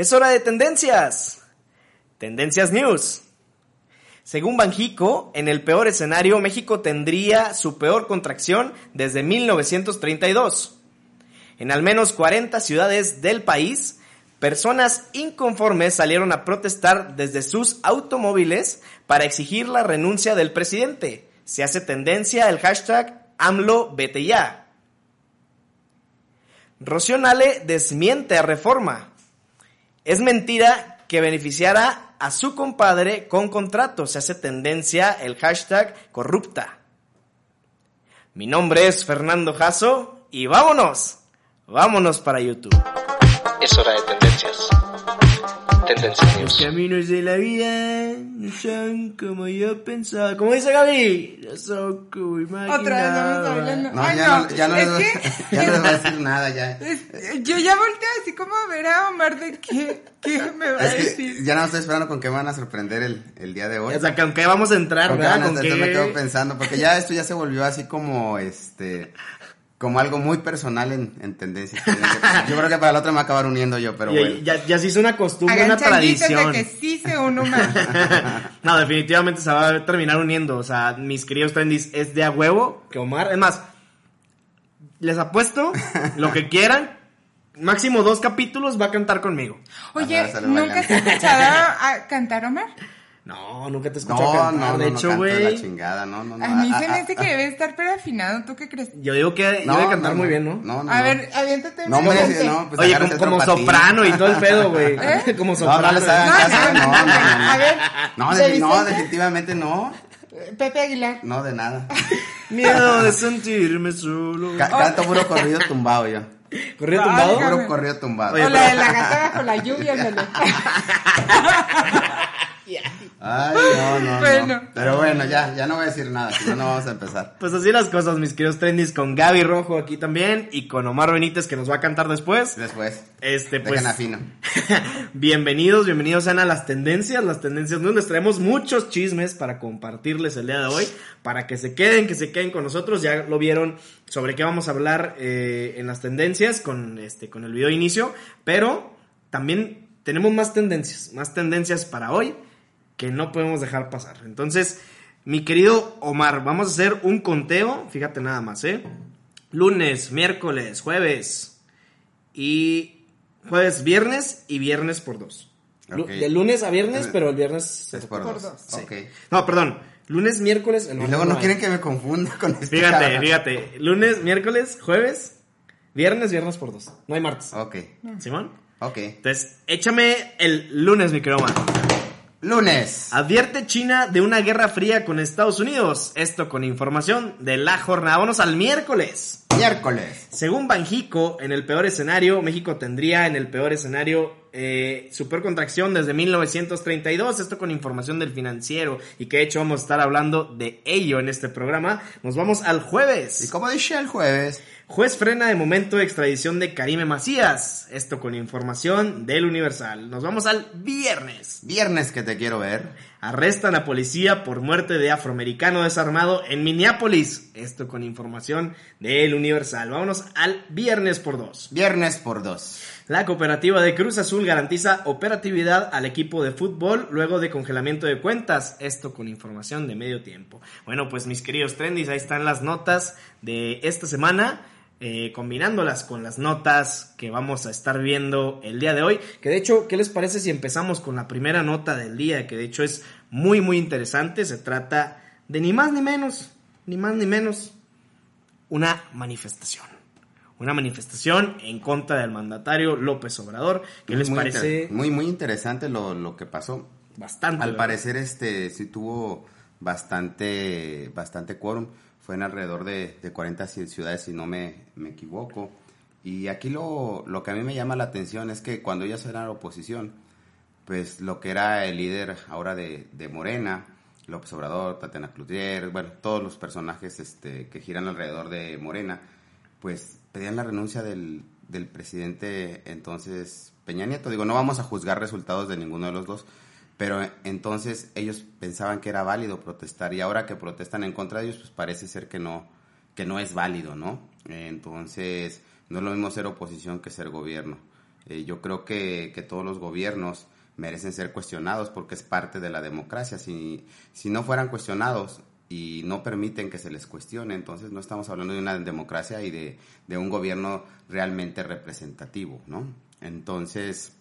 Es hora de tendencias. Tendencias News. Según Banjico, en el peor escenario, México tendría su peor contracción desde 1932. En al menos 40 ciudades del país, personas inconformes salieron a protestar desde sus automóviles para exigir la renuncia del presidente. Se hace tendencia el hashtag AMLO vete ya. Rocío Nale desmiente a Reforma. Es mentira que beneficiara a su compadre con contrato. Se hace tendencia el hashtag corrupta. Mi nombre es Fernando Jasso y vámonos, vámonos para YouTube. Es hora de tendencias. Tendencias News. Los caminos de la vida no son como yo pensaba. Como dice Gaby, no son como imaginaba. Otra vez vamos hablando. No, Ay, ya no, ya no, es les, que- ya no les voy a decir nada, ya. es- yo ya volteo así como a ver a Omar de qué, qué me va a Es que decir. ya no estoy esperando con qué me van a sorprender el, el día de hoy. O sea, ¿con qué vamos a entrar, ¿Con qué verdad? van a ¿Con hacer? qué? me quedo pensando, porque ya esto ya se volvió así como, este, como algo muy personal en, en tendencia. Yo creo que para el otro me va a acabar uniendo yo, pero Ya- bueno. ya, ya se hizo una costumbre, Hagan una changuitos de tradición. que sí se uno más. no, definitivamente se va a terminar uniendo. O sea, mis queridos trendis, es de a huevo que Omar. Es más, les apuesto lo que quieran. Máximo dos capítulos va a cantar conmigo. Oye, ¿nunca has escuchado a cantar Omar? No, nunca te he escuchado No, cantar. no, no, de no hecho, la güey. chingada, no, no, no. A mí se me hace que debe estar pero afinado. ¿Tú qué crees? Yo digo que no, debe cantar no, muy no, bien, ¿no? No, no, A no. ver, aviéntate No, hombre, canción. no, pues Oye, como, como soprano y todo el pedo, güey. ¿Eh? Como No, soprano. no les hagan No, caso, no, no, no, no. A ver, No, ¿de no, definitivamente no. Pepe Aguilar. No, de nada. Miedo de sentirme solo. Ca- canto puro corrido tumbado yo. ¿Corrido tumbado? Puro corrido tumbado. Oye, o la de la gata bajo la lluvia, ándale. Ay, no, no, no. Bueno. Pero bueno, ya, ya no voy a decir nada, si no, no vamos a empezar. Pues así las cosas, mis queridos trendis, con Gaby Rojo aquí también y con Omar Benítez que nos va a cantar después. Después. Este, pues. Dejen afino. bienvenidos, bienvenidos sean a las tendencias, las tendencias news. Les traemos muchos chismes para compartirles el día de hoy, para que se queden, que se queden con nosotros. Ya lo vieron sobre qué vamos a hablar eh, en las tendencias con este, con el video de inicio, pero también tenemos más tendencias, más tendencias para hoy que no podemos dejar pasar. Entonces, mi querido Omar, vamos a hacer un conteo, fíjate nada más, ¿eh? Lunes, miércoles, jueves y jueves, viernes y viernes por dos. De lunes a viernes, pero el viernes... Es por, Por dos. No, perdón, lunes, miércoles... el Y luego no quieren que me confunda con este Fíjate, fíjate, lunes, miércoles, jueves, viernes, viernes por dos. No hay martes. Ok, ¿Simón? ok. Entonces, échame el lunes, mi querido Omar. Lunes. Advierte China de una guerra fría con Estados Unidos. Esto con información de la jornada. Vámonos al miércoles. Miércoles. Según Banjico, en el peor escenario, México tendría en el peor escenario eh, su peor contracción desde 1932. Esto con información del financiero. Y que de hecho vamos a estar hablando de ello en este programa. Nos vamos al Y jueves. como dije el jueves, Juez frena de momento extradición de Karime Macías. Esto con información del Universal. Nos vamos al viernes. viernes que te quiero ver. Arrestan a policía por muerte de afroamericano desarmado en Minneapolis. Esto con información del Universal. Vámonos al viernes por dos. Viernes por dos. La cooperativa de Cruz Azul garantiza operatividad al equipo de fútbol luego de congelamiento de cuentas. Esto con información de medio tiempo. Bueno, pues mis queridos trendis, ahí están las notas de esta semana. Eh, combinándolas con las notas que vamos a estar viendo el día de hoy. Que de hecho, ¿qué les parece si empezamos con la primera nota del día? Que de hecho es muy, muy interesante. Se trata de ni más ni menos, ni más ni menos, una manifestación. Una manifestación en contra del mandatario López Obrador. ¿Qué les Muy parece? Muy, muy interesante lo, lo que pasó. Bastante. Al ¿verdad? parecer, este, sí tuvo bastante, bastante quórum. Fue en alrededor de, de 40 ci- ciudades, si no me, me equivoco. Y aquí lo, lo que a mí me llama la atención es que cuando ellos eran oposición, pues lo que era el líder ahora de, de Morena, López Obrador, Tatiana Cloutier, bueno, todos los personajes este, que giran alrededor de Morena, pues pedían la renuncia del, del presidente entonces Peña Nieto. Digo, no vamos a juzgar resultados de ninguno de los dos, pero entonces ellos pensaban que era válido protestar y ahora que protestan en contra de ellos, pues parece ser que no, que no es válido, ¿no? Entonces, no es lo mismo ser oposición que ser gobierno. Eh, yo creo que, que todos los gobiernos merecen ser cuestionados porque es parte de la democracia. Si, si no fueran cuestionados y no permiten que se les cuestione, entonces no estamos hablando de una democracia y de, de un gobierno realmente representativo, ¿no? Entonces,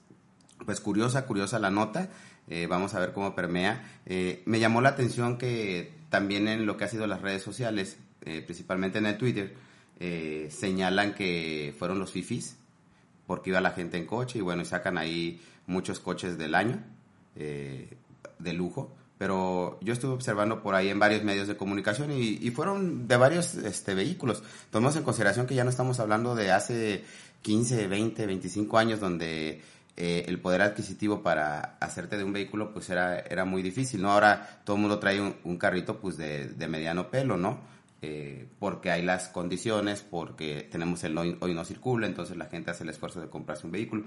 pues curiosa, curiosa la nota. Eh, vamos a ver cómo permea. Eh, me llamó la atención que también en lo que ha sido las redes sociales, eh, principalmente en el Twitter, señalan que fueron los fifis, porque iba la gente en coche y bueno, sacan ahí muchos coches del año de lujo. Pero yo estuve observando por ahí en varios medios de comunicación y, y fueron de varios este, vehículos. Tomemos en consideración que ya no estamos hablando de hace 15, 20, 25 años donde eh, el poder adquisitivo para hacerte de un vehículo pues era, era muy difícil, ¿no? Ahora todo el mundo trae un, carrito pues de, de, mediano pelo, ¿no? Eh, porque hay las condiciones, porque tenemos el hoy, hoy no circula, entonces la gente hace el esfuerzo de comprarse un vehículo.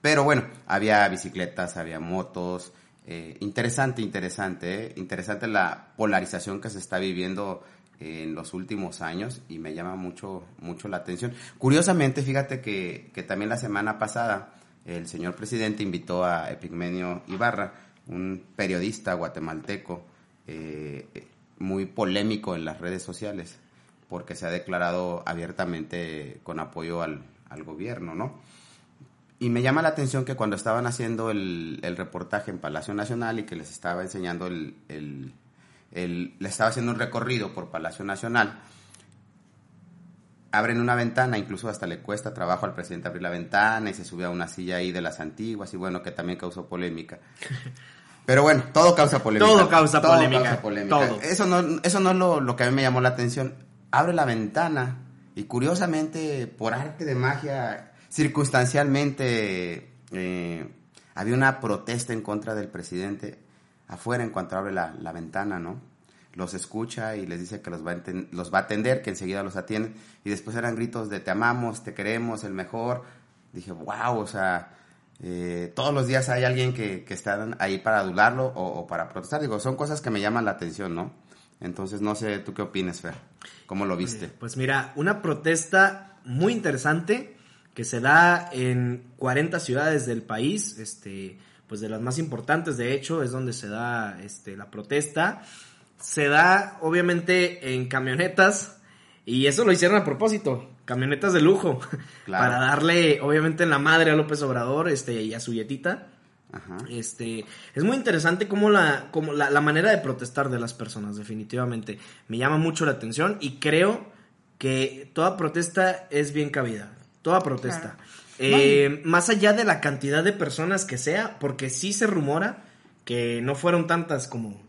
Pero bueno, había bicicletas, había motos, eh, interesante, interesante, ¿eh? interesante la polarización que se está viviendo en los últimos años y me llama mucho, mucho la atención. Curiosamente, fíjate que, que también la semana pasada el señor presidente invitó a Epigmenio Ibarra, un periodista guatemalteco eh, muy polémico en las redes sociales, porque se ha declarado abiertamente con apoyo al, al gobierno, ¿no? Y me llama la atención que cuando estaban haciendo el, el reportaje en Palacio Nacional y que les estaba enseñando el, el, el, le estaba haciendo un recorrido por Palacio Nacional, abren una ventana, incluso hasta le cuesta trabajo al presidente abrir la ventana y se sube a una silla ahí de las antiguas y bueno, que también causó polémica. Pero bueno, todo causa polémica. Todo causa todo polémica. Causa polémica. Todo. Eso no, eso no es lo, lo que a mí me llamó la atención. Abre la ventana y curiosamente, por arte de magia, circunstancialmente, eh, había una protesta en contra del presidente afuera en cuanto abre la, la ventana, ¿no? Los escucha y les dice que los va, a los va a atender, que enseguida los atiende. Y después eran gritos de te amamos, te queremos, el mejor. Dije, wow, o sea, eh, todos los días hay alguien que, que está ahí para adularlo o, o, para protestar. Digo, son cosas que me llaman la atención, ¿no? Entonces, no sé, ¿tú qué opinas, Fer? ¿Cómo lo viste? Pues mira, una protesta muy interesante que se da en 40 ciudades del país, este, pues de las más importantes, de hecho, es donde se da este, la protesta se da obviamente en camionetas y eso lo hicieron a propósito, camionetas de lujo, claro. para darle obviamente en la madre a López Obrador este, y a su yetita. Ajá. Este, es muy interesante como la, como la, la, manera de protestar de las personas, definitivamente. Me llama mucho la atención y creo que toda protesta es bien cabida. Toda protesta. Claro. Eh, más allá de la cantidad de personas que sea, porque sí se rumora que no fueron tantas como,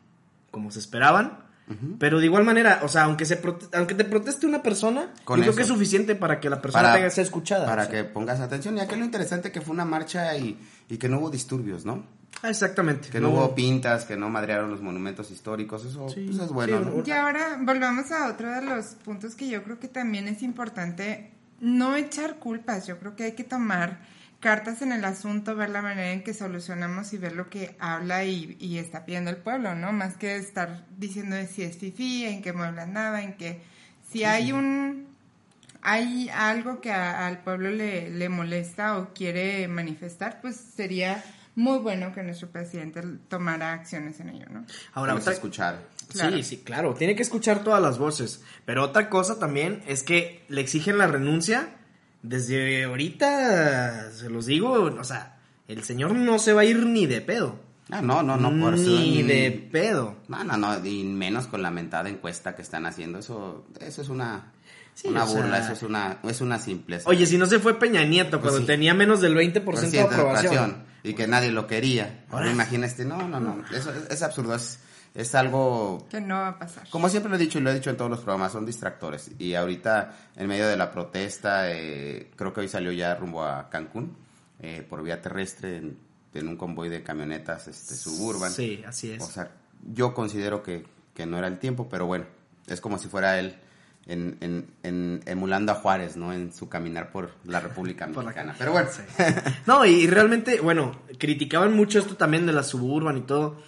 como se esperaban. Uh -huh. Pero de igual manera, o sea, aunque se aunque te proteste una persona, Con yo eso. creo que es suficiente para que la persona para, tenga que ser escuchada. Para o sea. que pongas atención. Y aquí lo interesante que fue una marcha y, y que no hubo disturbios, ¿no? Ah, exactamente. Que no, no, hubo pintas, que no madrearon los monumentos históricos, eso sí. pues es bueno. Sí, ¿no? Y ahora volvamos a otro de los puntos que yo creo que también es importante, no echar culpas, yo creo que hay que tomar cartas en el asunto, ver la manera en que solucionamos y ver lo que habla y, y está pidiendo el pueblo, ¿no? Más que estar diciendo si es fifi, en qué mueblas nada, en que si hay un hay algo que a, al pueblo le, le molesta o quiere manifestar, pues sería muy bueno que nuestro presidente tomara acciones en ello, ¿no? Ahora, vamos a escuchar. Claro. Sí, sí, claro, tiene que escuchar todas las voces, pero otra cosa también es que le exigen la renuncia desde ahorita, se los digo, o sea, el señor no se va a ir ni de pedo. Ah, no, no, no, por Ni eso, de pedo. No, no, no, y menos con la mentada encuesta que están haciendo, eso, eso es una... Sí, una burla, sea... eso es una, es una simpleza. Oye, si no se fue Peña Nieto cuando pues sí. tenía menos del 20% por de aprobación. Y que nadie lo quería. Ahora imagínate, no, no, no, eso es, es absurdo. Es, es algo Que no va a pasar. como siempre lo he dicho y lo he dicho en todos los programas, son distractores. Y ahorita, en medio de la protesta, eh, creo que hoy salió ya rumbo a Cancún, eh, por vía terrestre, en, en un convoy de camionetas este, suburban. Sí, así es. O sea, yo considero que, que no era el tiempo, pero bueno, es como si fuera él en, en, en- emulando a Juárez, ¿no? En su caminar por la República la- Mexicana. Pero bueno, No, y realmente, bueno, criticaban mucho esto también de la suburban y todo.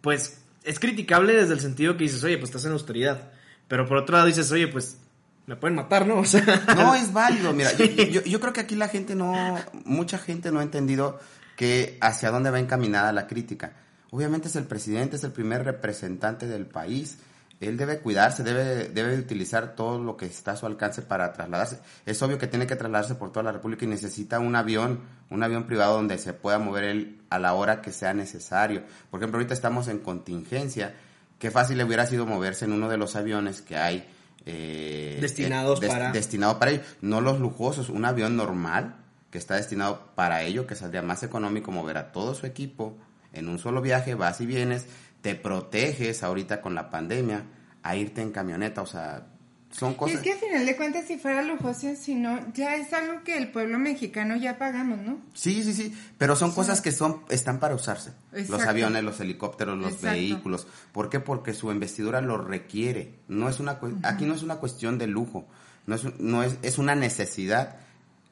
Pues es criticable desde el sentido que dices, oye, pues estás en austeridad. Pero por otro lado dices, oye, pues me pueden matar, ¿no? O sea, No, es válido. Mira, yo, yo- yo creo que aquí la gente no, mucha gente no ha entendido que hacia dónde va encaminada la crítica. Obviamente es el presidente, es el primer representante del país. Él debe cuidarse, debe, debe utilizar todo lo que está a su alcance para trasladarse. Es obvio que tiene que trasladarse por toda la República y necesita un avión, un avión privado donde se pueda mover él a la hora que sea necesario. Por ejemplo, ahorita estamos en contingencia. Qué fácil le hubiera sido moverse en uno de los aviones que hay eh, Destinados des- para- destinado para ello. No los lujosos, un avión normal que está destinado para ello, que saldría más económico mover a todo su equipo en un solo viaje, vas y vienes, te proteges ahorita con la pandemia a irte en camioneta, o sea, son Y cosas... es que al final de cuentas, si fuera lujoso, si no, ya es algo que el pueblo mexicano ya pagamos, ¿no? Sí, sí, sí, pero son cosas que son están para usarse. Los aviones, los helicópteros, los Exacto. vehículos. ¿Por qué? Porque su investidura lo requiere. No es una aquí no es una cuestión de lujo, no es no es es una necesidad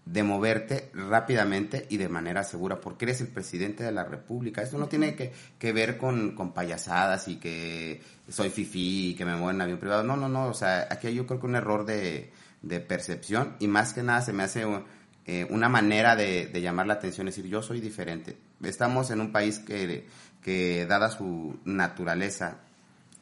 de moverte rápidamente y de manera segura, porque eres el presidente de la República. Esto no tiene que, que ver con, con payasadas y que soy fifí y que me muevo en avión privado. No, no, no. O sea, aquí hay yo creo que un error de, de percepción y más que nada se me hace eh, una manera de, de llamar la atención, es decir, yo soy diferente. Estamos en un país que, que dada su naturaleza,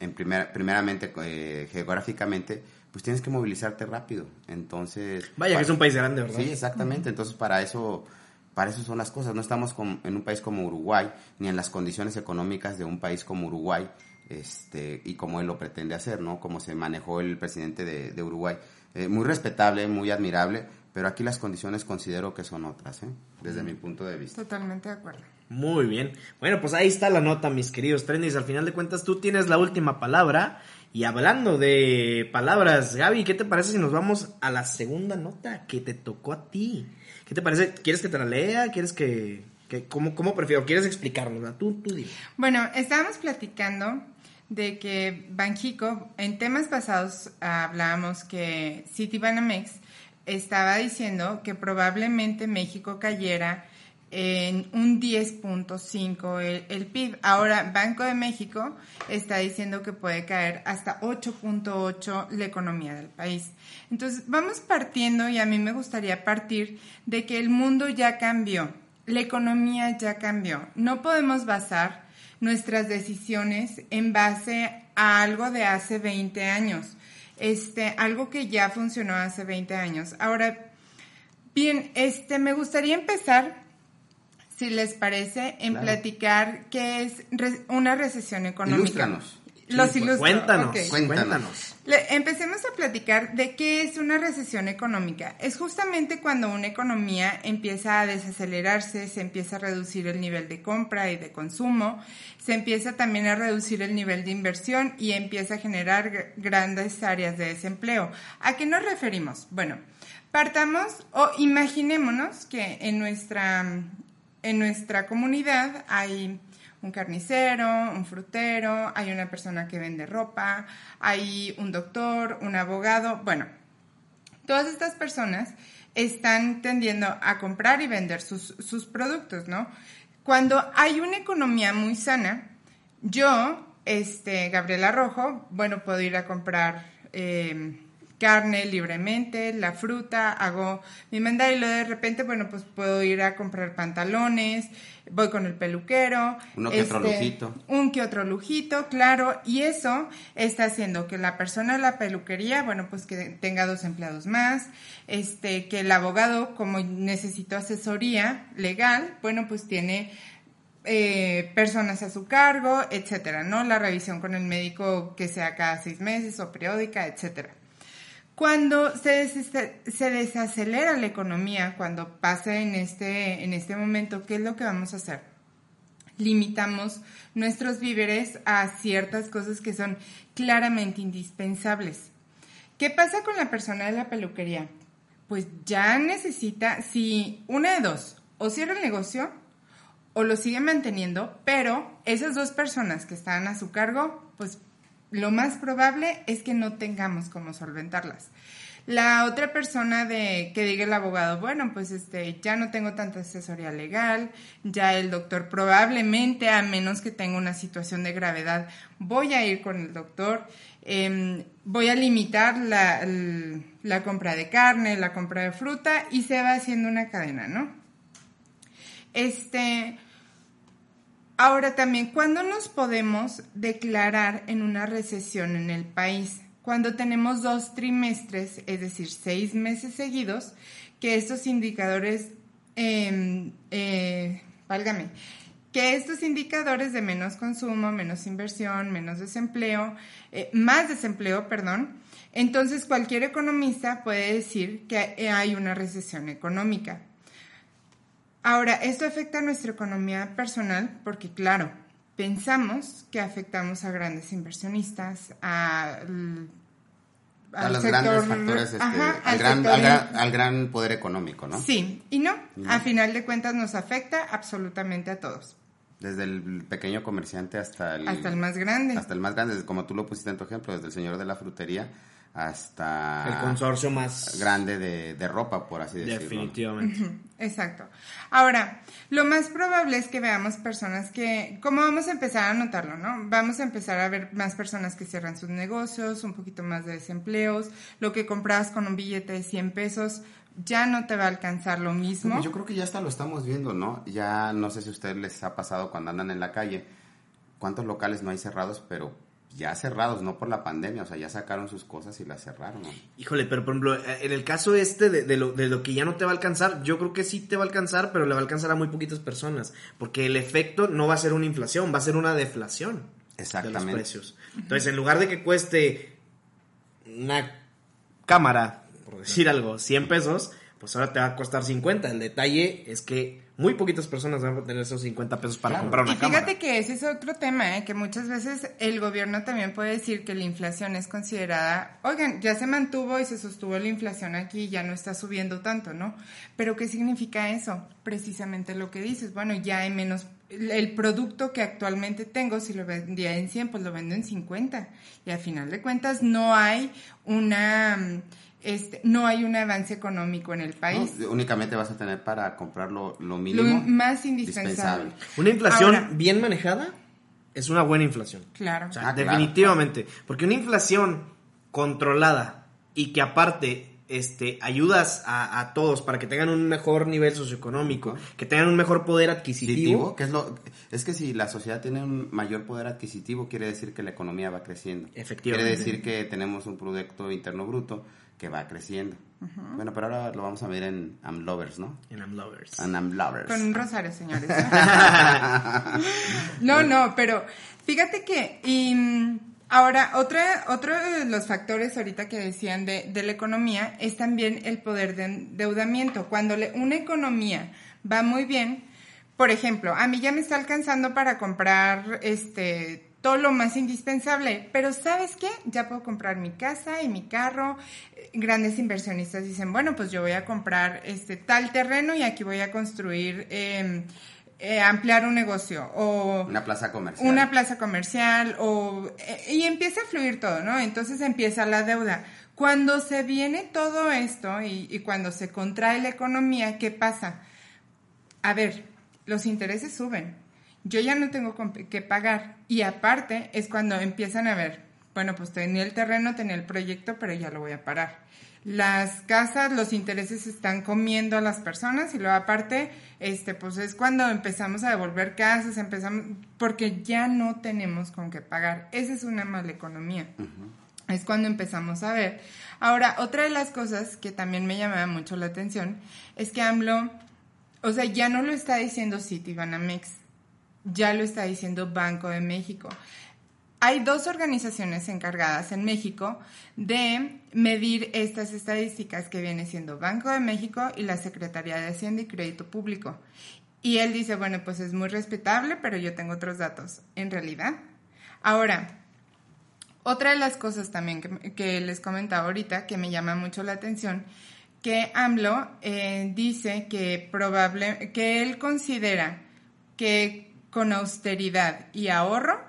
en primer, primeramente eh, geográficamente, pues tienes que movilizarte rápido. Entonces... vaya que es un país grande, ¿verdad? Sí, exactamente. Entonces, para eso, para eso son las cosas. No estamos con- en un país como Uruguay, ni en las condiciones económicas de un país como Uruguay, este, y como él lo pretende hacer, ¿no? Como se manejó el presidente de, de Uruguay. Eh, muy respetable, muy admirable, pero aquí las condiciones considero que son otras, ¿eh? Desde mi punto de vista. Totalmente de acuerdo. Muy bien. Bueno, pues ahí está la nota, mis queridos trendis. Al final de cuentas, tú tienes la última palabra. Y hablando de palabras, Gaby, ¿qué te parece si nos vamos a la segunda nota que te tocó a ti? ¿Qué te parece? ¿Quieres que te la lea? ¿Quieres que... que cómo, ¿Cómo prefiero? ¿Quieres explicarnos? Tú, tú dime. Bueno, estábamos platicando de que Banjico, en temas pasados hablábamos que Citibanamex estaba diciendo que probablemente México cayera en un 10.5 el, el PIB. Ahora, Banco de México está diciendo que puede caer hasta 8.8 la economía del país. Entonces, vamos partiendo y a mí me gustaría partir de que el mundo ya cambió, la economía ya cambió. No podemos basar nuestras decisiones en base a algo de hace 20 años. Este, algo que ya funcionó hace 20 años. Ahora, bien, este, me gustaría empezar, si les parece, en Claro. platicar qué es re- una recesión económica. Ilústranos. Los Sí, ilustro. Cuéntanos. Cuéntanos. Le- empecemos a platicar de qué es una recesión económica. Es justamente cuando una economía empieza a desacelerarse, se empieza a reducir el nivel de compra y de consumo, se empieza también a reducir el nivel de inversión y empieza a generar gr- grandes áreas de desempleo. ¿A qué nos referimos? Bueno, partamos o imaginémonos que en nuestra, en nuestra comunidad hay un carnicero, un frutero, hay una persona que vende ropa, hay un doctor, un abogado, bueno, todas estas personas están tendiendo a comprar y vender sus, sus productos, ¿no? Cuando hay una economía muy sana, yo, este, Gabriela Rojo, bueno, puedo ir a comprar eh, carne libremente, la fruta, hago mi mandado y luego de repente, bueno, pues puedo ir a comprar pantalones, voy con el peluquero. Uno que otro este, lujito. Un que otro lujito, claro, y eso está haciendo que la persona de la peluquería, bueno, pues que tenga dos empleados más, este, que el abogado, como necesitó asesoría legal, bueno, pues tiene eh, personas a su cargo, etcétera, ¿no? La revisión con el médico que sea cada seis meses o periódica, etcétera. Cuando se, se desacelera la economía, cuando pase en este, en este momento, ¿qué es lo que vamos a hacer? limitamos nuestros víveres a ciertas cosas que son claramente indispensables. ¿Qué pasa con la persona de la peluquería? Pues ya necesita, si una de dos, o cierra el negocio o lo sigue manteniendo, pero esas dos personas que están a su cargo, pues lo más probable es que no tengamos cómo solventarlas. La otra persona de que diga el abogado, bueno, pues este, ya no tengo tanta asesoría legal, ya el doctor probablemente, a menos que tenga una situación de gravedad, voy a ir con el doctor, em, voy a limitar la, la compra de carne, la compra de fruta y se va haciendo una cadena, ¿no? Este, ahora también, ¿cuándo nos podemos declarar en una recesión en el país? cuando tenemos dos trimestres, es decir, seis meses seguidos, que estos indicadores, eh, eh, válgame, que estos indicadores de menos consumo, menos inversión, menos desempleo, eh, más desempleo, perdón, entonces cualquier economista puede decir que hay una recesión económica. Ahora, esto afecta a nuestra economía personal porque, claro, pensamos que afectamos a grandes inversionistas, a, a los grandes factores, este, al, gran, al, gran, poder económico, ¿no? Sí, y no, a final de cuentas nos afecta absolutamente a todos. Desde el pequeño comerciante hasta el... Hasta el más grande. Hasta el más grande, como tú lo pusiste en tu ejemplo, desde el señor de la frutería hasta el consorcio más grande de, ropa, por así decirlo. Definitivamente. Exacto. Ahora, lo más probable es que veamos personas que, como vamos a empezar a notarlo, ¿no? Vamos a empezar a ver más personas que cierran sus negocios, un poquito más de desempleos, lo que comprabas con un billete de 100 pesos ya no te va a alcanzar lo mismo. Yo creo que ya hasta lo estamos viendo, ¿no? Ya no sé si a ustedes les ha pasado cuando andan en la calle, cuántos locales no hay cerrados, pero ya cerrados, no por la pandemia, o sea, ya sacaron sus cosas y las cerraron. Híjole, pero por ejemplo, en el caso este de, lo, de, lo, que ya no te va a alcanzar, yo creo que sí te va a alcanzar, pero le va a alcanzar a muy poquitas personas, porque el efecto no va a ser una inflación, va a ser una deflación Exactamente. de los precios. Entonces, en lugar de que cueste una cámara, por decir algo, 100 pesos, pues ahora te va a costar 50. El detalle es que muy poquitas personas van a tener esos 50 pesos para comprar una y fíjate que ese es otro tema, ¿eh? que muchas veces el gobierno también puede decir que la inflación es considerada, oigan, ya se mantuvo y se sostuvo la inflación aquí, ya no está subiendo tanto, ¿no? Pero ¿qué significa eso? Precisamente lo que dices, bueno, ya hay menos, el producto que actualmente tengo, si lo vendía en 100, pues lo vendo en 50. Y al final de cuentas no hay una este, no hay un avance económico en el país. únicamente vas a tener para comprar lo, mínimo. Lo más indispensable. Una inflación bien manejada es una buena inflación. Claro. Ah, definitivamente. Porque una inflación controlada y que aparte este, ayudas a, todos para que tengan un mejor nivel socioeconómico, que tengan un mejor poder adquisitivo. Que es, lo, es que si la sociedad tiene un mayor poder adquisitivo, quiere decir que la economía va creciendo. Efectivamente. Quiere decir que tenemos un Producto Interno Bruto que va creciendo. Bueno, pero ahora lo vamos a ver en Am Lovers, ¿no? En Am Lovers. En Am Lovers. Con un rosario, señores. no, no, pero fíjate que y, ahora otra, otro de los factores ahorita que decían de, de la economía es también el poder de endeudamiento. Cuando le, una economía va muy bien, por ejemplo, a mí ya me está alcanzando para comprar este todo lo más indispensable. Pero ¿sabes qué? Ya puedo comprar mi casa y mi carro. Grandes inversionistas dicen, bueno, pues yo voy a comprar este tal terreno y aquí voy a construir, em, eh, ampliar un negocio o... Una plaza comercial. Una plaza comercial o... Eh, y empieza a fluir todo, ¿no? Entonces empieza la deuda. Cuando se viene todo esto y, y cuando se contrae la economía, ¿qué pasa? A ver, los intereses suben yo ya no tengo que pagar. Y aparte es cuando empiezan a ver, bueno, pues tenía el terreno, tenía el proyecto, pero ya lo voy a parar. Las casas, los intereses están comiendo a las personas y luego aparte, este, pues es cuando empezamos a devolver casas, empezamos, porque ya no tenemos con qué pagar. Esa es una mala economía. Es cuando empezamos a ver. Ahora, otra de las cosas que también me llamaba mucho la atención es que AMLO, o sea, ya no lo está diciendo Citibanamex, ya lo está diciendo Banco de México. Hay dos organizaciones encargadas en México de medir estas estadísticas que viene siendo Banco de México y la Secretaría de Hacienda y Crédito Público. Y él dice, bueno, pues es muy respetable, pero yo tengo otros datos. En realidad. Ahora, otra de las cosas también que, les comentaba ahorita, que me llama mucho la atención, que AMLO eh, dice que probable, que él considera que con austeridad y ahorro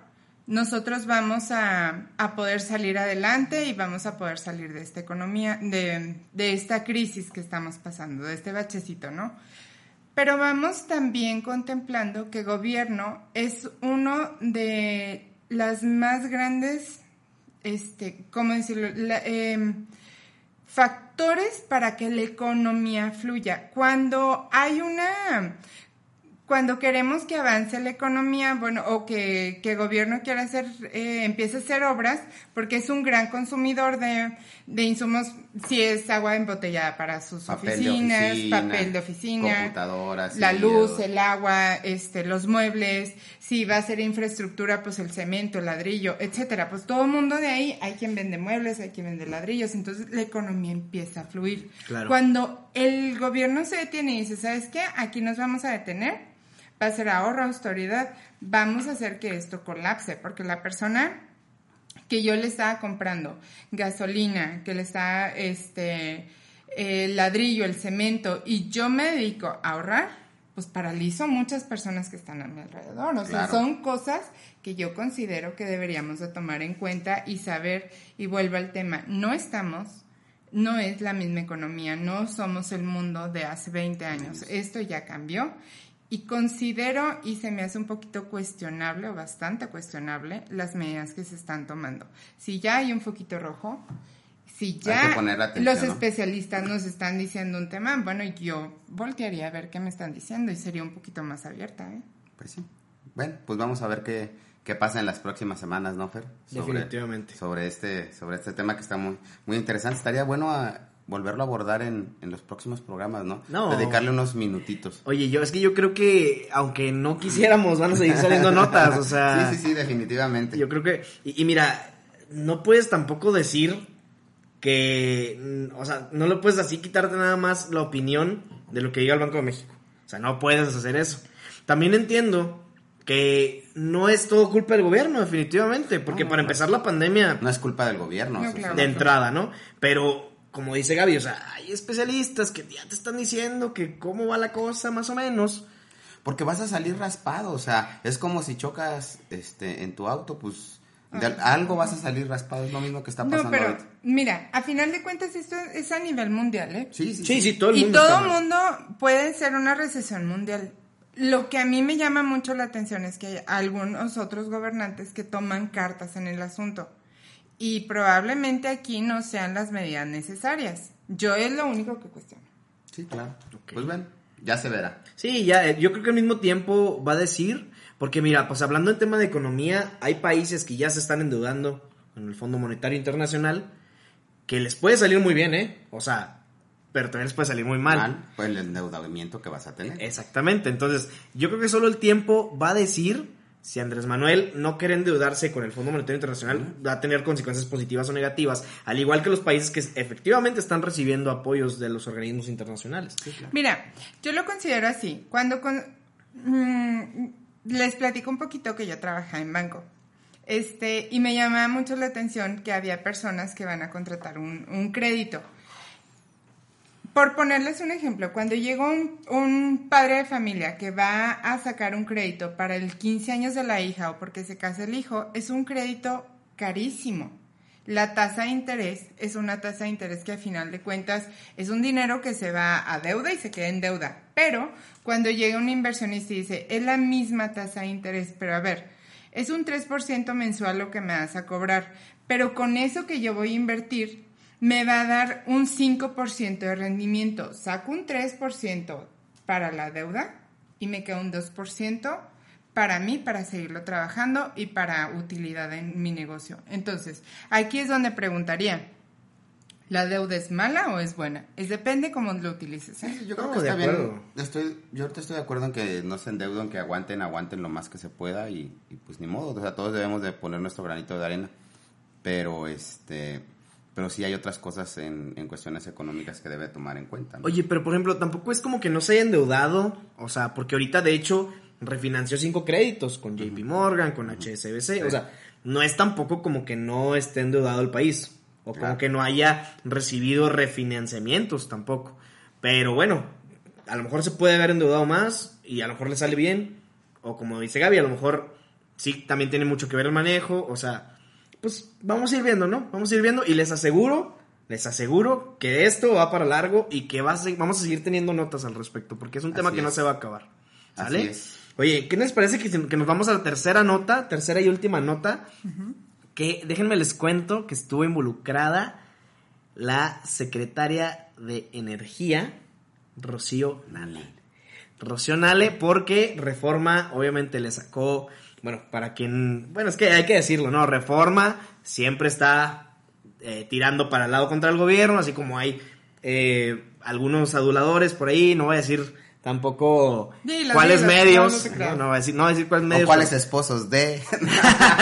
nosotros vamos a, a, poder salir adelante y vamos a poder salir de esta economía, de, de esta crisis que estamos pasando, de este bachecito, ¿no? Pero vamos también contemplando que gobierno es uno de las más grandes, este, ¿cómo decirlo? Eh, factores para que la economía fluya. Cuando hay una cuando queremos que avance la economía, bueno, o que, que el gobierno quiera hacer, eh, empiece a hacer obras, porque es un gran consumidor de, de insumos, si es agua embotellada para sus Papel oficinas, de oficina, papel de oficina, computadoras, la sí, luz, o- el agua, este, los muebles, si va a ser infraestructura, pues el cemento, el ladrillo, etcétera. Pues todo el mundo de ahí, hay quien vende muebles, hay quien vende ladrillos, entonces la economía empieza a fluir. Claro. Cuando el gobierno se detiene y dice, ¿sabes qué? Aquí nos vamos a detener, va a ser ahorro, autoridad, vamos a hacer que esto colapse, porque la persona que yo le estaba comprando gasolina, que le estaba, este, el ladrillo, el cemento, y yo me dedico a ahorrar, pues paralizo muchas personas que están a mi alrededor. O sea, Claro. son cosas que yo considero que deberíamos de tomar en cuenta y saber, y vuelvo al tema, no estamos, no es la misma economía, no somos el mundo de hace 20 años, esto ya cambió. Y considero, y se me hace un poquito cuestionable o bastante cuestionable, las medidas que se están tomando. Si ya hay un foquito rojo, si ya atención, los ¿no? especialistas nos están diciendo un tema, bueno, yo voltearía a ver qué me están diciendo y sería un poquito más abierta. ¿eh? Pues sí. Bueno, pues vamos a ver qué, qué pasa en las próximas semanas, ¿no, Fer? Definitivamente. Sobre este, sobre este tema que está muy, muy interesante. Estaría bueno a volverlo a abordar en, en los próximos programas, ¿no? No. Dedicarle unos minutitos. Oye, yo es que yo creo que aunque no quisiéramos, van a seguir saliendo notas, o sea, sí, sí, sí, definitivamente. yo creo que y, y mira, no puedes tampoco decir que, mm, o sea, no le puedes así quitarte nada más la opinión de lo que diga el Banco de México. O sea, no puedes hacer eso. También entiendo que no es todo culpa del gobierno, definitivamente, porque No, para no. empezar la pandemia No es culpa del gobierno. No, claro. de entrada, ¿no? Pero, como dice Gaby, o sea, hay especialistas que ya te están diciendo que cómo va la cosa, más o menos. Porque vas a salir raspado, o sea, es como si chocas este en tu auto, pues de algo vas a salir raspado, es lo mismo que está pasando No, pero ahorita. mira, a final de cuentas esto es a nivel mundial, ¿eh? Sí, sí, Sí, sí, todo el y mundo. todo está el mundo puede ser una recesión mundial. Lo que a mí me llama mucho la atención es que hay algunos otros gobernantes que toman cartas en el asunto. Y probablemente aquí no sean las medidas necesarias. Yo es lo único que cuestiono. Sí, claro. Pues ven, ya se verá. Sí, ya, eh, yo creo que al mismo tiempo va a decir, porque mira, pues hablando en tema de economía, hay países que ya se están endeudando en el Fondo Monetario Internacional, que les puede salir muy bien, ¿eh? O sea, pero también les puede salir muy mal. Mal, pues el endeudamiento que vas a tener. Exactamente, entonces yo creo que solo el tiempo va a decir si Andrés Manuel no quiere endeudarse con el Fondo Monetario Internacional, va a tener consecuencias positivas o negativas, al igual que los países que efectivamente están recibiendo apoyos de los organismos internacionales. Mira, yo lo considero así. Cuando con- mm, les platico un poquito que yo trabajaba en banco. Este, y me llama mucho la atención que había personas que van a contratar un, un crédito. Por ponerles un ejemplo, cuando llega un, padre de familia que va a sacar un crédito para el 15 años de la hija o porque se casa el hijo, es un crédito carísimo. La tasa de interés es una tasa de interés que a final de cuentas es un dinero que se va a deuda y se queda en deuda. Pero cuando llega un inversionista y dice, es la misma tasa de interés, pero a ver, es un 3% mensual lo que me vas a cobrar, pero con eso que yo voy a invertir, me va a dar un 5% de rendimiento. Saco un 3% para la deuda y me queda un 2% para mí, para seguirlo trabajando y para utilidad en mi negocio. Entonces, aquí es donde preguntaría, ¿la deuda es mala o es buena? Es depende cómo lo utilices. ¿eh? Yo creo No, que de está bien. acuerdo. Estoy, yo ahorita estoy de acuerdo en que no se endeuden, que aguanten, aguanten lo más que se pueda y, y pues ni modo. O sea, todos debemos de poner nuestro granito de arena. Pero este, pero sí hay otras cosas en, en cuestiones económicas que debe tomar en cuenta. ¿no? Oye, pero por ejemplo, tampoco es como que no se haya endeudado, o sea, porque ahorita de hecho refinanció cinco créditos con JP Morgan, con HSBC, o sea, no es tampoco como que no esté endeudado el país, o como que no haya recibido refinanciamientos tampoco. Pero bueno, a lo mejor se puede haber endeudado más y a lo mejor le sale bien, o como dice Gaby, a lo mejor sí también tiene mucho que ver el manejo, o sea, pues vamos a ir viendo, ¿no? Vamos a ir viendo y les aseguro, les aseguro que esto va para largo y que va a se- vamos a seguir teniendo notas al respecto, porque es un tema que no se va a acabar. ¿Sale? Así es. Oye, ¿qué les parece que, que nos vamos a la tercera nota, tercera y última nota? Que déjenme les cuento que estuvo involucrada la secretaria de Energía, Rocío Nale. Rocío Nale, porque Reforma obviamente le sacó, bueno, para quien, bueno, es que hay que decirlo, ¿no? Reforma siempre está eh, tirando para el lado contra el gobierno, así como hay eh, algunos aduladores por ahí, no voy a decir tampoco cuáles medios, no, no te no, creas. no voy a decir, no voy a decir cuáles o medios. cuáles esposos de...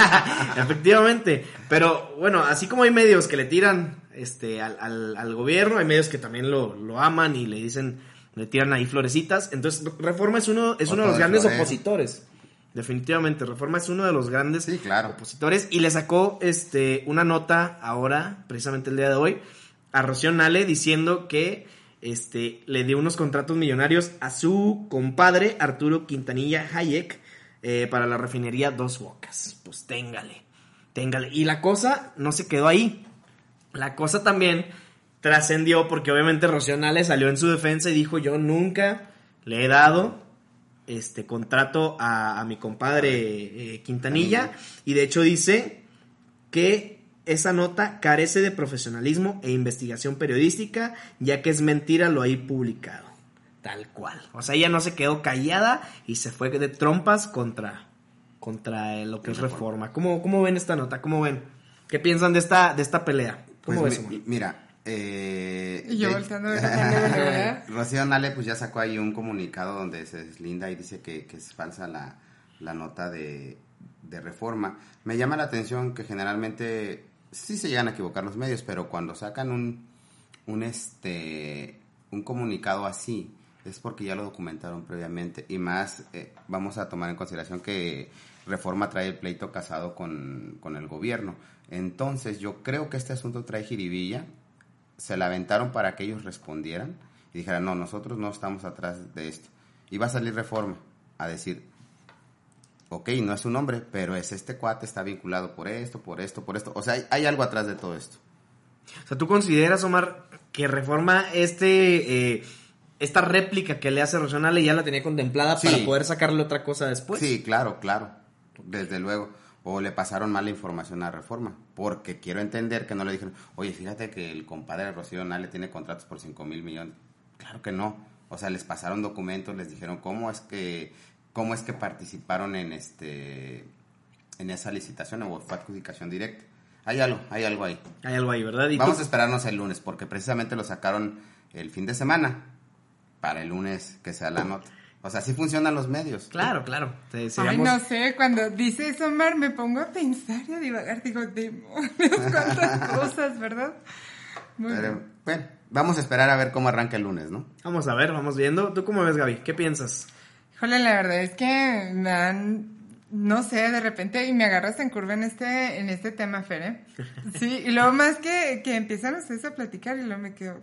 Efectivamente, pero bueno, así como hay medios que le tiran este al, al- al gobierno, hay medios que también lo, lo aman y le dicen, le tiran ahí florecitas. Entonces, Reforma es uno, es uno de los de grandes florero. opositores. Definitivamente, Reforma es uno de los grandes Sí, claro. opositores. Y le sacó este una nota ahora, precisamente el día de hoy, a Rocío Nale diciendo que este le dio unos contratos millonarios a su compadre Arturo Quintanilla Hayek eh, para la refinería Dos Bocas. Pues téngale, téngale. Y la cosa no se quedó ahí. La cosa también trascendió porque obviamente Rocío Nale salió en su defensa y dijo yo nunca le he dado este contrato a, a mi compadre eh, Quintanilla y de hecho dice que esa nota carece de profesionalismo e investigación periodística ya que es mentira lo ahí publicado. Tal cual. O sea ella no se quedó callada y se fue de trompas contra contra eh, lo que es reforma. ¿Cómo, cómo ven esta nota cómo ven qué piensan de esta de esta pelea Pues cómo ves mi- Omar? mira, eh, Y yo de- volteando a ver a Nale, ¿verdad? Rocío Nale pues ya sacó ahí un comunicado donde se deslinda y dice que, que es falsa la, la nota de, de reforma. Me llama la atención que generalmente sí se llegan a equivocar los medios, pero cuando sacan un, un, este, un comunicado así es porque ya lo documentaron previamente y más eh, vamos a tomar en consideración que Reforma trae el pleito casado con, con el gobierno. Entonces yo creo que este asunto trae jiribilla, se la aventaron para que ellos respondieran y dijeran, no, nosotros no estamos atrás de esto. Y va a salir Reforma a decir, ok, no es su nombre, pero es este cuate, está vinculado por esto, por esto, por esto. O sea, hay, hay algo atrás de todo esto. O sea, ¿tú consideras, Omar, que reforma este eh, esta réplica que le hace Rosanale ya la tenía contemplada Sí. para poder sacarle otra cosa después? Sí, claro, claro, desde luego. O le pasaron mala información a Reforma, porque quiero entender que no le dijeron, oye, fíjate que el compadre de Rocío Nale tiene contratos por 5 mil millones. Claro que no. O sea, les pasaron documentos, les dijeron cómo es que, cómo es que participaron en este, en esa licitación o fue adjudicación directa. Hay algo, hay algo ahí. Hay algo ahí, ¿verdad? ¿Y Vamos tú? a esperarnos el lunes, porque precisamente lo sacaron el fin de semana, para el lunes que sea la nota. O sea, así funcionan los medios. Claro, claro. Te- Ay, no sé, cuando dices Omar me pongo a pensar y a divagar, digo, demonios, cuántas cosas, ¿verdad? Muy Pero, bien. bueno, vamos a esperar a ver cómo arranca el lunes, ¿no? Vamos a ver, vamos viendo. ¿Tú cómo ves, Gaby? ¿Qué piensas? Híjole, la verdad es que me han, no sé, de repente, y me agarras en curva en este, en este tema, Fer, ¿eh? Sí, y luego más que, que empiezan ustedes a platicar y luego me quedo,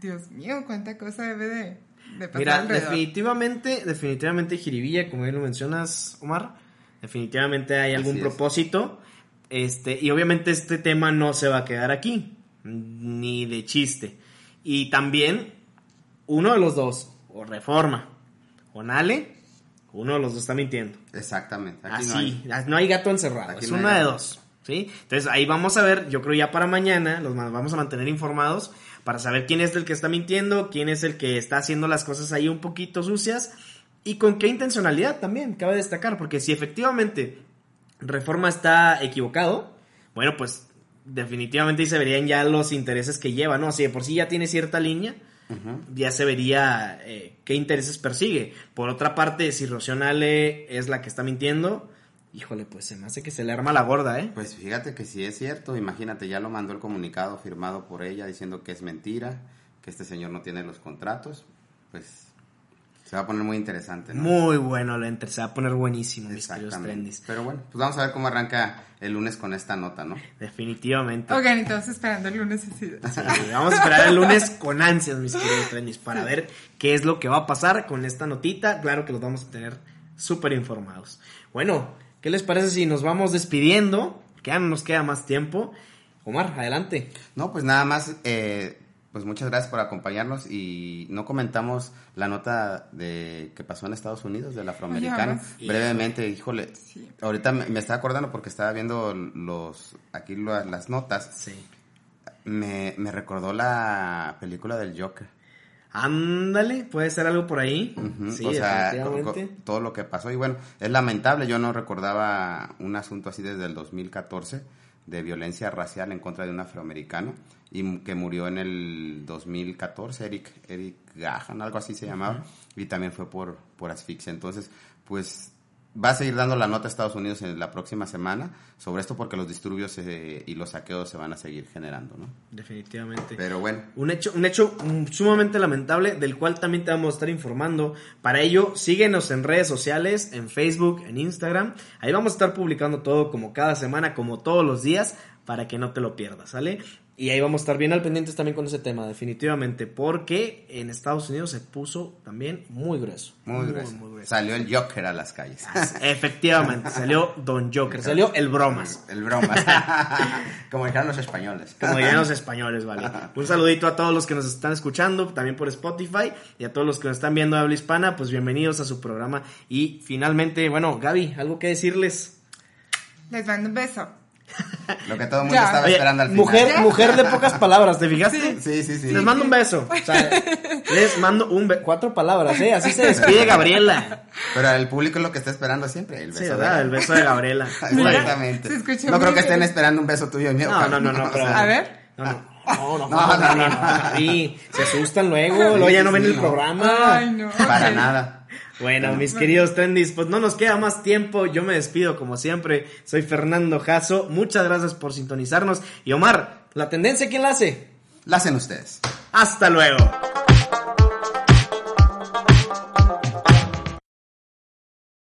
Dios mío, cuánta cosa debe de, de Mira, alrededor. definitivamente, definitivamente Jiribilla, como bien lo mencionas, Omar, definitivamente hay algún Así es. propósito. Este, y obviamente este tema no se va a quedar aquí, ni de chiste. Y también, uno de los dos, o Reforma, o Nale, uno de los dos está mintiendo. Exactamente. Aquí no Así, hay. no hay gato encerrado, Aquí es no una de dos. ¿sí? Entonces ahí vamos a ver, yo creo ya para mañana, los vamos a mantener informados para saber quién es el que está mintiendo, quién es el que está haciendo las cosas ahí un poquito sucias y con qué intencionalidad también, cabe destacar, porque si efectivamente Reforma está equivocado, bueno, pues definitivamente ahí se verían ya los intereses que lleva, ¿no? Si de por sí ya tiene cierta línea, ya se vería eh, qué intereses persigue. Por otra parte, si Rocío Nale es la que está mintiendo, Híjole, pues se me hace que se le arma la gorda, ¿eh? Pues fíjate que si es cierto, imagínate, ya lo mandó el comunicado firmado por ella diciendo que es mentira, que este señor no tiene los contratos, pues se va a poner muy interesante, ¿no? Muy bueno, lo entre, se va a poner buenísimo, mis queridos Exactamente. trendis. Pero bueno, pues vamos a ver cómo arranca el lunes con esta nota, ¿no? Definitivamente. Oigan, todos esperando el lunes Sí, vamos a esperar el lunes con ansias, mis queridos trendis, para ver qué es lo que va a pasar con esta notita. Claro que los vamos a tener súper informados. Bueno, ¿qué les parece si nos vamos despidiendo? Que ya no nos queda más tiempo. Omar, adelante. No, pues nada más, eh, pues muchas gracias por acompañarnos y no comentamos la nota de que pasó en Estados Unidos del afroamericano. Oye, Brevemente, híjole, Sí. ahorita me, me estaba acordando porque estaba viendo los aquí lo- las notas, Sí. me, me recordó la película del Joker. Ándale, puede ser algo por ahí. Sí, o sea, todo lo que pasó. Y bueno, es lamentable, yo no recordaba un asunto así desde el 2014 de violencia racial en contra de un afroamericano y que murió en el 2014, Eric, Eric Gahan, algo así se llamaba, y también fue por, por asfixia. Entonces, pues va a seguir dando la nota a Estados Unidos en la próxima semana sobre esto porque los disturbios eh, y los saqueos se van a seguir generando, ¿no? Definitivamente. Pero bueno, Un hecho, un hecho mm, sumamente lamentable del cual también te vamos a estar informando. Para ello, síguenos en redes sociales, en Facebook, en Instagram. Ahí vamos a estar publicando todo como cada semana, como todos los días, para que no te lo pierdas, ¿sale? Y ahí vamos a estar bien al pendientes también con ese tema, definitivamente, porque en Estados Unidos se puso también muy grueso. muy, grueso. muy grueso. Salió el Joker a las calles. Efectivamente, salió Don Joker, salió el bromas. El broma. Como dijeron los españoles. Como dirían los españoles, vale. Un saludito a todos los que nos están escuchando, también por Spotify, y a todos los que nos están viendo de habla hispana, pues bienvenidos a su programa. Y finalmente, bueno, Gaby, ¿algo que decirles? Les mando un beso. Lo que todo el mundo Ya. estaba Oye, esperando al final. mujer, mujer de pocas palabras, ¿te fijaste? Sí, sí, sí. Les mando un beso. O sea, les mando un beso. Cuatro palabras, ¿eh? Así se despide Gabriela. Pero el público es lo que está esperando siempre, el Sí, beso. ¿verdad? de- El beso de Gabriela. Exactamente. se no creo que estén esperando un beso tuyo y mío. No, no, no, no, O pero- sea, A ver. No, no. No, no, No, no, no, no, no, no. Gaby. Se asustan luego, luego ya no ven Sí, el no. programa. Ay, no. Para ok. nada. Bueno, mis queridos trendis, pues no nos queda más tiempo. Yo me despido como siempre. Soy Fernando Jasso. Muchas gracias por sintonizarnos. Y Omar, ¿la tendencia quién la hace? La hacen ustedes. Hasta luego.